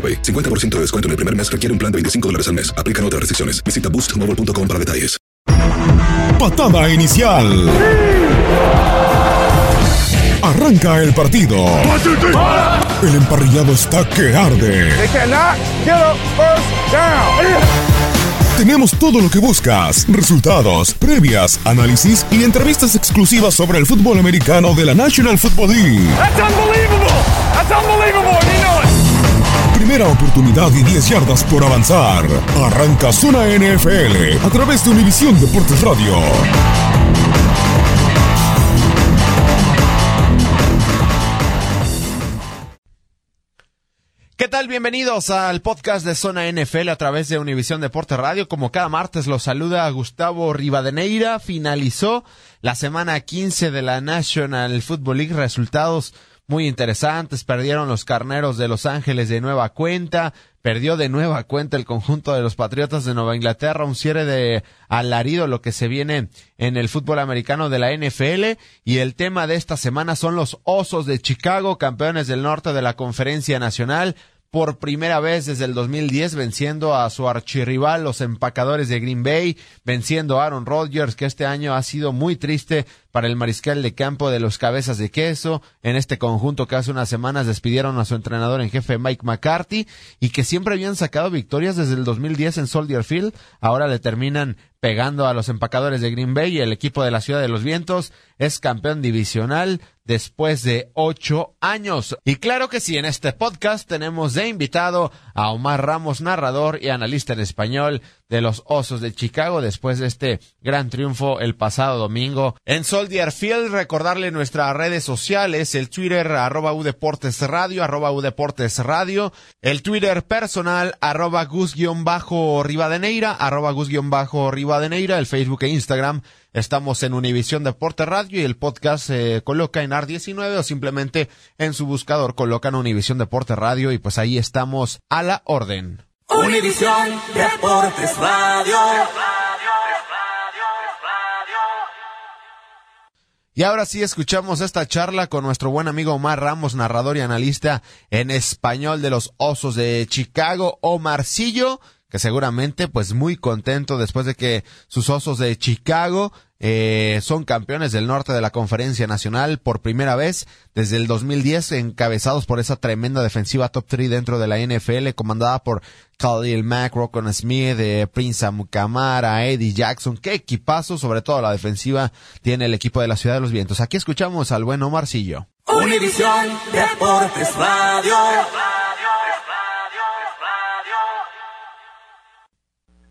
AroPay. 50% de descuento en el primer mes requiere un plan de 25 dólares al mes. Aplican otras restricciones. Visita boostmobile.com para detalles. Patada inicial. Arranca el partido. El emparrillado está que arde. Tenemos todo lo que buscas, resultados, previas, análisis y entrevistas exclusivas sobre el fútbol americano de la National Football League. Primera oportunidad y 10 yardas por avanzar. Arranca Zona NFL a través de Univisión Deportes Radio. ¿Qué tal? Bienvenidos al podcast de Zona NFL a través de Univisión Deporte Radio. Como cada martes los saluda Gustavo Rivadeneira. Finalizó la semana 15 de la National Football League. Resultados muy interesantes. Perdieron los carneros de Los Ángeles de nueva cuenta. Perdió de nueva cuenta el conjunto de los Patriotas de Nueva Inglaterra. Un cierre de alarido lo que se viene en el fútbol americano de la NFL. Y el tema de esta semana son los Osos de Chicago, campeones del norte de la Conferencia Nacional por primera vez desde el 2010 venciendo a su archirrival los empacadores de Green Bay, venciendo a Aaron Rodgers que este año ha sido muy triste para el mariscal de campo de los cabezas de queso, en este conjunto que hace unas semanas despidieron a su entrenador en jefe Mike McCarthy y que siempre habían sacado victorias desde el 2010 en Soldier Field, ahora le terminan pegando a los empacadores de Green Bay y el equipo de la Ciudad de los Vientos es campeón divisional después de ocho años. Y claro que sí, en este podcast tenemos de invitado a Omar Ramos, narrador y analista en español de los Osos de Chicago después de este gran triunfo el pasado domingo en Soldier Field. Recordarle nuestras redes sociales, el Twitter arroba Udeportes Radio, arroba Udeportes Radio, el Twitter personal arroba Gus-Rivadeneira, arroba Gus-Rivadeneira, el Facebook e Instagram. Estamos en Univisión Deporte Radio y el podcast se coloca en AR19 o simplemente en su buscador colocan Univisión Deporte Radio y pues ahí estamos a la orden. Univisión Deportes Radio. Y ahora sí escuchamos esta charla con nuestro buen amigo Omar Ramos, narrador y analista en español de los Osos de Chicago, Omarcillo, que seguramente pues muy contento después de que sus Osos de Chicago eh, son campeones del norte de la conferencia nacional por primera vez desde el 2010, encabezados por esa tremenda defensiva top 3 dentro de la NFL, comandada por Khalil Mack, Rocco Smith, eh, Prince Amukamara, Eddie Jackson. Qué equipazo, sobre todo la defensiva, tiene el equipo de la Ciudad de los Vientos. Aquí escuchamos al buen Omarcillo. Univisión Deportes Radio.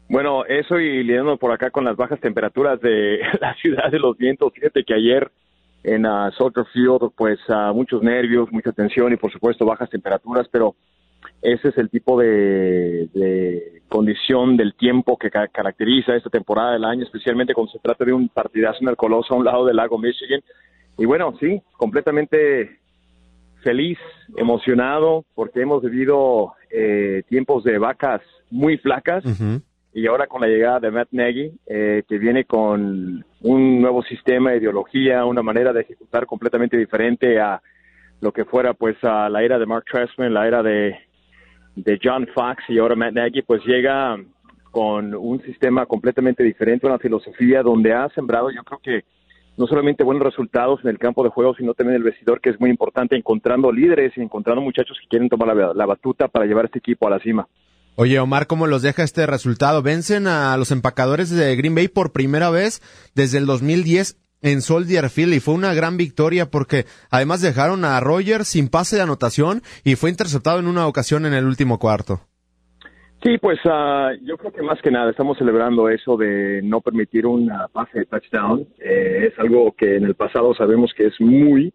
Bueno, eso y lidiando por acá con las bajas temperaturas de la ciudad de los vientos. Fíjate que ayer en uh, Soldier Field, pues uh, muchos nervios, mucha tensión y por supuesto bajas temperaturas, pero ese es el tipo de, de condición del tiempo que ca caracteriza esta temporada del año, especialmente cuando se trata de un partidazo en a un lado del lago Michigan. Y bueno, sí, completamente feliz, emocionado, porque hemos vivido eh, tiempos de vacas muy flacas. Y ahora con la llegada de Matt Nagy, eh, que viene con un nuevo sistema, ideología, una manera de ejecutar completamente diferente a lo que fuera pues a la era de Mark Trestman, la era de, John Fox y ahora Matt Nagy, pues llega con un sistema completamente diferente, una filosofía donde ha sembrado, yo creo que no solamente buenos resultados en el campo de juego, sino también el vestidor, que es muy importante, encontrando líderes y encontrando muchachos que quieren tomar la batuta para llevar este equipo a la cima. Oye, Omar, ¿cómo los deja este resultado? Vencen a los empacadores de Green Bay por primera vez desde el 2010 en Soldier Field y fue una gran victoria porque además dejaron a Rogers sin pase de anotación y fue interceptado en una ocasión en el último cuarto. Sí, pues uh, yo creo que más que nada estamos celebrando eso de no permitir un pase de touchdown. Eh, es algo que en el pasado sabemos que es muy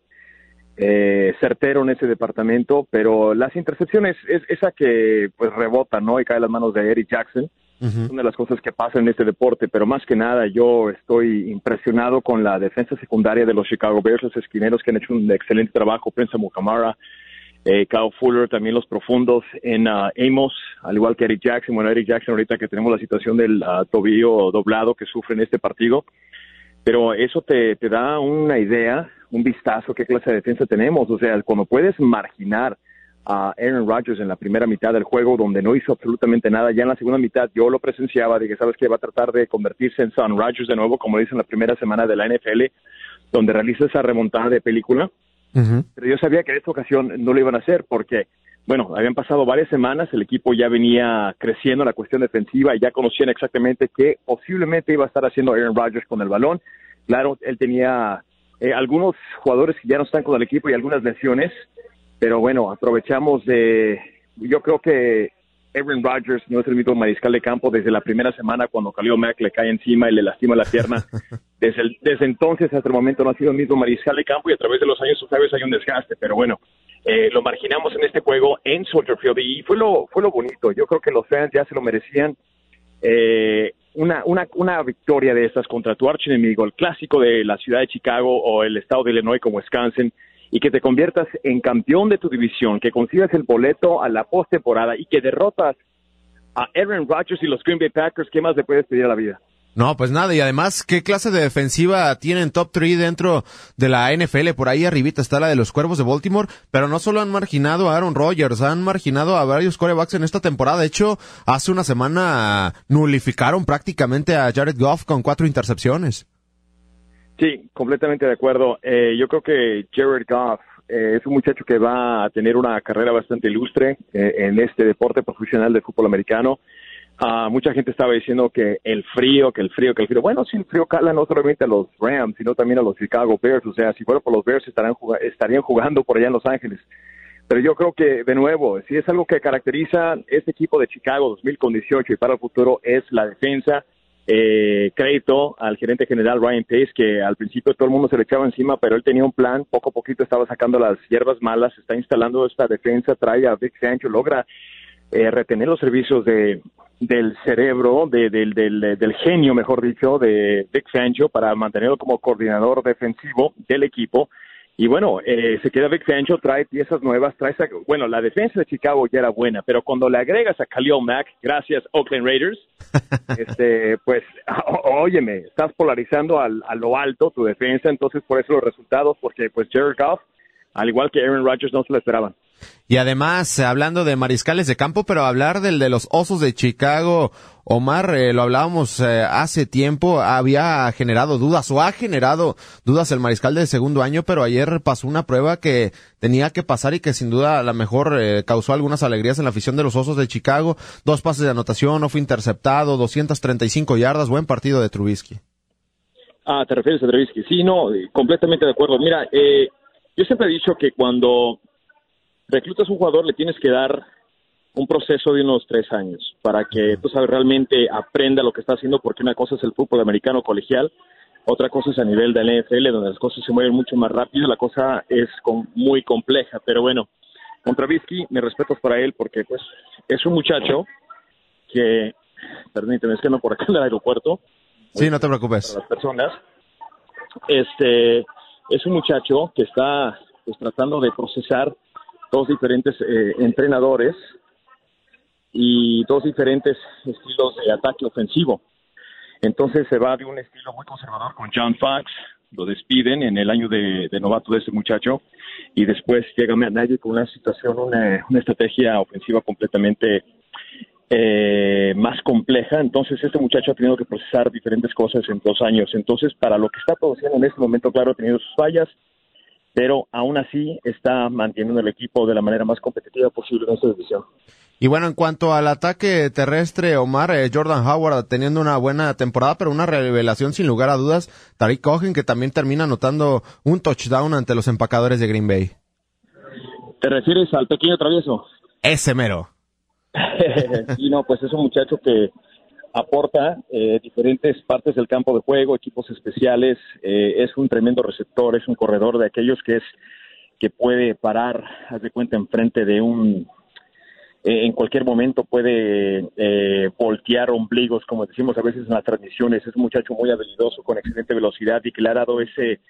eh, certero en ese departamento, pero las intercepciones es esa que pues rebota, ¿no? Y cae en las manos de Eric Jackson. Uh -huh. Una de las cosas que pasa en este deporte, pero más que nada yo estoy impresionado con la defensa secundaria de los Chicago Bears, los esquineros que han hecho un excelente trabajo, Prince Mukamara, eh, Kyle Fuller, también los profundos en uh, Amos, al igual que Eric Jackson. Bueno, Eric Jackson ahorita que tenemos la situación del uh, tobillo doblado que sufre en este partido, pero eso te, te da una idea, un vistazo qué clase de defensa tenemos. O sea, cuando puedes marginar a Aaron Rodgers en la primera mitad del juego, donde no hizo absolutamente nada, ya en la segunda mitad yo lo presenciaba, de que sabes que va a tratar de convertirse en Son Rodgers de nuevo, como dice en la primera semana de la NFL, donde realiza esa remontada de película. Uh -huh. Pero yo sabía que en esta ocasión no lo iban a hacer porque, bueno, habían pasado varias semanas, el equipo ya venía creciendo en la cuestión defensiva y ya conocían exactamente qué posiblemente iba a estar haciendo Aaron Rodgers con el balón. Claro, él tenía eh, algunos jugadores que ya no están con el equipo y algunas lesiones, pero bueno, aprovechamos de, yo creo que Aaron Rodgers no es el mismo mariscal de campo desde la primera semana cuando Khalil Mack le cae encima y le lastima la pierna. Desde, el, desde entonces hasta el momento no ha sido el mismo mariscal de campo y a través de los años, sabes, hay un desgaste, pero bueno, eh, lo marginamos en este juego en Soldier Field y fue lo, fue lo bonito. Yo creo que los fans ya se lo merecían. Eh, una, una, una victoria de estas contra tu archienemigo, el clásico de la ciudad de Chicago o el estado de Illinois como Wisconsin, y que te conviertas en campeón de tu división, que consigas el boleto a la postemporada y que derrotas a Aaron Rodgers y los Green Bay Packers, ¿qué más le puedes pedir a la vida? No, pues nada, y además, ¿qué clase de defensiva tienen top 3 dentro de la NFL? Por ahí arribita está la de los Cuervos de Baltimore, pero no solo han marginado a Aaron Rodgers, han marginado a varios corebacks en esta temporada. De hecho, hace una semana nulificaron prácticamente a Jared Goff con cuatro intercepciones. Sí, completamente de acuerdo. Eh, yo creo que Jared Goff eh, es un muchacho que va a tener una carrera bastante ilustre eh, en este deporte profesional de fútbol americano. Uh, mucha gente estaba diciendo que el frío, que el frío, que el frío. Bueno, sí, el frío cala no solamente a los Rams, sino también a los Chicago Bears. O sea, si fuera por los Bears estarán estarían jugando por allá en Los Ángeles. Pero yo creo que, de nuevo, si es algo que caracteriza este equipo de Chicago 2018 y para el futuro es la defensa. Eh, crédito al gerente general Ryan Pace, que al principio todo el mundo se le echaba encima, pero él tenía un plan, poco a poquito estaba sacando las hierbas malas, está instalando esta defensa, trae a Vic Sancho, logra eh, retener los servicios de, del cerebro, de, del, del, del, genio, mejor dicho, de Vic Fangio para mantenerlo como coordinador defensivo del equipo. Y bueno, eh, se queda Vic Fangio, trae piezas nuevas, trae, bueno, la defensa de Chicago ya era buena, pero cuando le agregas a Khalil Mack, gracias Oakland Raiders, este, pues, óyeme, estás polarizando al, a lo alto tu defensa, entonces por eso los resultados, porque pues Jared Goff, al igual que Aaron Rodgers, no se lo esperaban. Y además, hablando de mariscales de campo, pero hablar del de los Osos de Chicago, Omar, eh, lo hablábamos eh, hace tiempo, había generado dudas o ha generado dudas el mariscal del segundo año, pero ayer pasó una prueba que tenía que pasar y que sin duda a lo mejor eh, causó algunas alegrías en la afición de los Osos de Chicago. Dos pases de anotación, no fue interceptado, 235 yardas, buen partido de Trubisky. Ah, te refieres a Trubisky. Sí, no, completamente de acuerdo. Mira, yo siempre he dicho que cuando reclutas un jugador le tienes que dar un proceso de unos tres años para que tú sabes realmente aprenda lo que está haciendo porque una cosa es el fútbol americano colegial otra cosa es a nivel de la NFL donde las cosas se mueven mucho más rápido la cosa es muy compleja. Pero bueno contra Trubisky mis respetos para él porque pues es un muchacho que permíteme es que no por acá en el aeropuerto. Sí no te preocupes. Las personas. Este es un muchacho que está pues, tratando de procesar dos diferentes eh, entrenadores y dos diferentes estilos de ataque ofensivo. Entonces se va de un estilo muy conservador con John Fox, lo despiden en el año de, novato de ese muchacho y después llega Nagy con una situación, una, estrategia ofensiva completamente eh, más compleja. Entonces este muchacho ha tenido que procesar diferentes cosas en dos años. Entonces para lo que está produciendo en este momento, claro, ha tenido sus fallas, pero aún así está manteniendo el equipo de la manera más competitiva posible en esta división. Y bueno, en cuanto al ataque terrestre, Omar, eh, Jordan Howard teniendo una buena temporada, pero una revelación sin lugar a dudas, Tariq Cohen, que también termina anotando un touchdown ante los empacadores de Green Bay. ¿Te refieres al pequeño travieso? Ese mero. sí, no, pues es un muchacho que aporta eh, diferentes partes del campo de juego, equipos especiales, eh, es un tremendo receptor, es un corredor de aquellos que es que puede parar, haz de cuenta, enfrente de un eh, en cualquier momento puede eh, voltear ombligos, como decimos a veces en las transmisiones. Es un muchacho muy habilidoso, con excelente velocidad y que le ha dado ese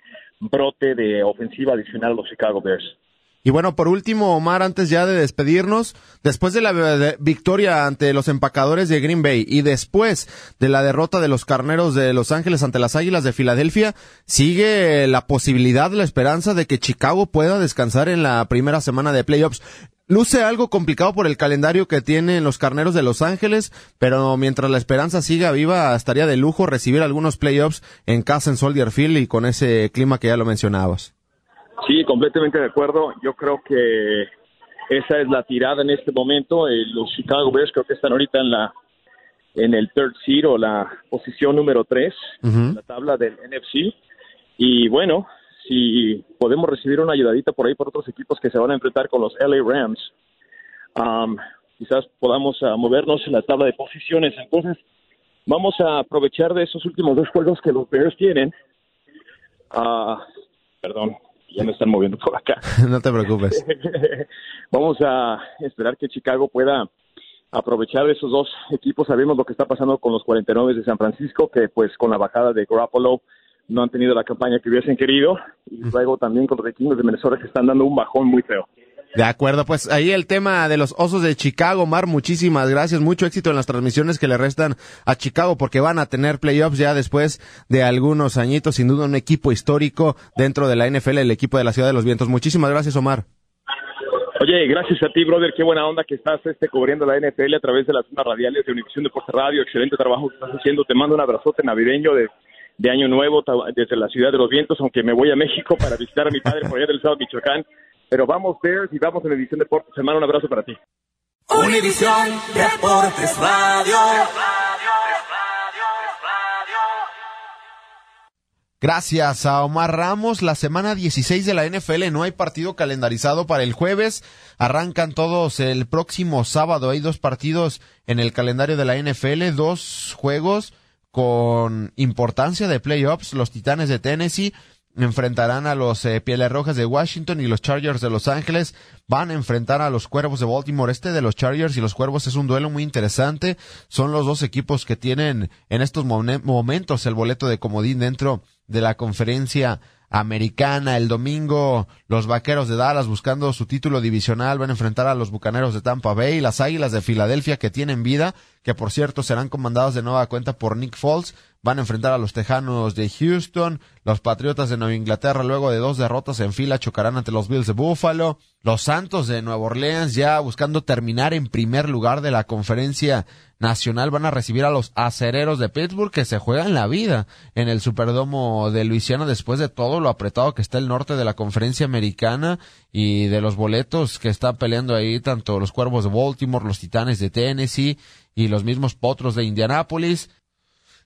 brote de ofensiva adicional a los Chicago Bears. Y bueno, por último, Omar, antes ya de despedirnos, después de la victoria ante los empacadores de Green Bay y después de la derrota de los carneros de Los Ángeles ante las Águilas de Filadelfia, sigue la posibilidad, la esperanza de que Chicago pueda descansar en la primera semana de playoffs. Luce algo complicado por el calendario que tienen los carneros de Los Ángeles, pero mientras la esperanza siga viva, estaría de lujo recibir algunos playoffs en casa en Soldier Field y con ese clima que ya lo mencionabas. Sí, completamente de acuerdo. Yo creo que esa es la tirada en este momento. Eh, los Chicago Bears creo que están ahorita en la en el third seed o la posición número 3 en la tabla del NFC. Y bueno, si podemos recibir una ayudadita por ahí por otros equipos que se van a enfrentar con los LA Rams, um, quizás podamos uh, movernos en la tabla de posiciones. Entonces, vamos a aprovechar de esos últimos dos juegos que los Bears tienen. Uh, perdón, ya me están moviendo por acá. no te preocupes. vamos a esperar que Chicago pueda aprovechar esos dos equipos. Sabemos lo que está pasando con los 49 de San Francisco, que pues con la bajada de Garoppolo no han tenido la campaña que hubiesen querido. Y luego también con los vikingos de Minnesota que están dando un bajón muy feo. De acuerdo, pues ahí el tema de los Osos de Chicago, Mar, muchísimas gracias, mucho éxito en las transmisiones que le restan a Chicago porque van a tener playoffs ya después de algunos añitos, sin duda un equipo histórico dentro de la NFL, el equipo de la Ciudad de los Vientos. Muchísimas gracias, Omar. Oye, gracias a ti, brother, qué buena onda que estás este, cubriendo la NFL a través de las ondas radiales de Univisión Deporte Radio, excelente trabajo que estás haciendo, te mando un abrazote navideño de de Año Nuevo desde la Ciudad de los Vientos, aunque me voy a México para visitar a mi padre por allá del estado de Michoacán. Pero vamos Bears y vamos en la edición Deportes. Hermano, un abrazo para ti. Univisión Deportes Radio. Gracias a Omar Ramos. La semana 16 de la NFL no hay partido calendarizado para el jueves. Arrancan todos el próximo sábado. Hay dos partidos en el calendario de la NFL, dos juegos con importancia de playoffs, los Titanes de Tennessee enfrentarán a los eh, Pieles Rojas de Washington y los Chargers de Los Ángeles van a enfrentar a los Cuervos de Baltimore. Este de los Chargers y los Cuervos es un duelo muy interesante. Son los dos equipos que tienen en estos momentos el boleto de comodín dentro de la conferencia americana. El domingo, los Vaqueros de Dallas buscando su título divisional van a enfrentar a los Bucaneros de Tampa Bay, las Águilas de Filadelfia que tienen vida, que por cierto serán comandados de nueva cuenta por Nick Foles, van a enfrentar a los Tejanos de Houston, los Patriotas de Nueva Inglaterra luego de dos derrotas en fila chocarán ante los Bills de Buffalo, los Santos de Nueva Orleans ya buscando terminar en primer lugar de la conferencia nacional van a recibir a los acereros de Pittsburgh que se juegan la vida en el Superdomo de Luisiana después de todo lo apretado que está el norte de la conferencia americana y de los boletos que están peleando ahí tanto los Cuervos de Baltimore, los Titanes de Tennessee y los mismos Potros de Indianápolis.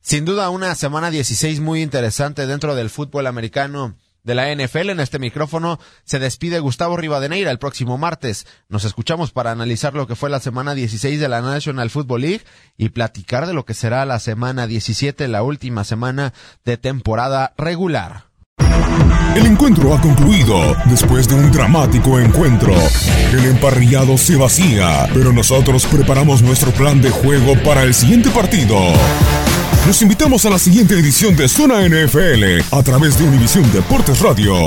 Sin duda una semana 16 muy interesante dentro del fútbol americano de la NFL. En este micrófono se despide Gustavo Rivadeneira el próximo martes. Nos escuchamos para analizar lo que fue la semana 16 de la National Football League y platicar de lo que será la semana 17, la última semana de temporada regular. El encuentro ha concluido después de un dramático encuentro. El emparrillado se vacía, pero nosotros preparamos nuestro plan de juego para el siguiente partido. Los invitamos a la siguiente edición de Zona NFL a través de Univisión Deportes Radio.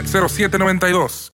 0792